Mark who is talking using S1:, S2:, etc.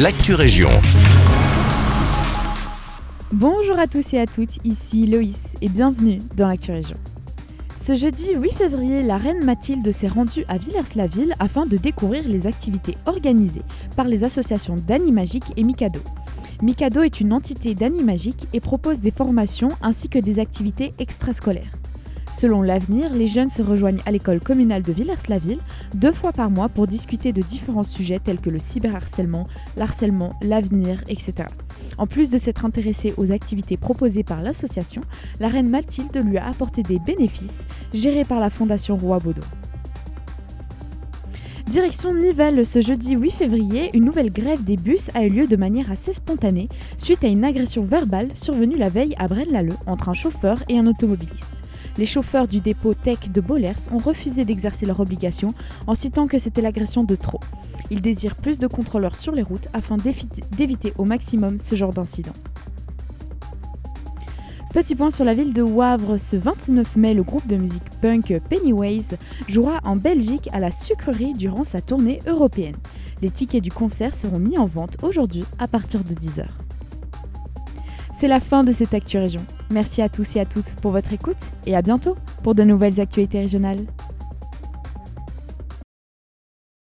S1: l'actu région.
S2: Bonjour à tous et à toutes, ici Loïs et bienvenue dans l'actu région. Ce jeudi 8 février, la reine Mathilde s'est rendue à Villers-la-Ville afin de découvrir les activités organisées par les associations d'Animagique et Mikado. Mikado est une entité d'Animagique et propose des formations ainsi que des activités extrascolaires. Selon l'avenir, les jeunes se rejoignent à l'école communale de Villers-la-Ville deux fois par mois pour discuter de différents sujets tels que le cyberharcèlement, l'harcèlement, l'avenir, etc. En plus de s'être intéressée aux activités proposées par l'association, la reine Mathilde lui a apporté des bénéfices gérés par la Fondation Roi Baudot. Direction Nivelles, ce jeudi 8 février, une nouvelle grève des bus a eu lieu de manière assez spontanée suite à une agression verbale survenue la veille à Braine-l'Alleud entre un chauffeur et un automobiliste les chauffeurs du dépôt Tech de Bollers ont refusé d'exercer leur obligation en citant que c'était l'agression de trop. Ils désirent plus de contrôleurs sur les routes afin d'éviter au maximum ce genre d'incident. Petit point sur la ville de Wavre, ce 29 mai, le groupe de musique punk Pennywise jouera en Belgique à la sucrerie durant sa tournée européenne. Les tickets du concert seront mis en vente aujourd'hui à partir de 10h. C'est la fin de cette Actu Région. Merci à tous et à toutes pour votre écoute et à bientôt pour de nouvelles actualités régionales.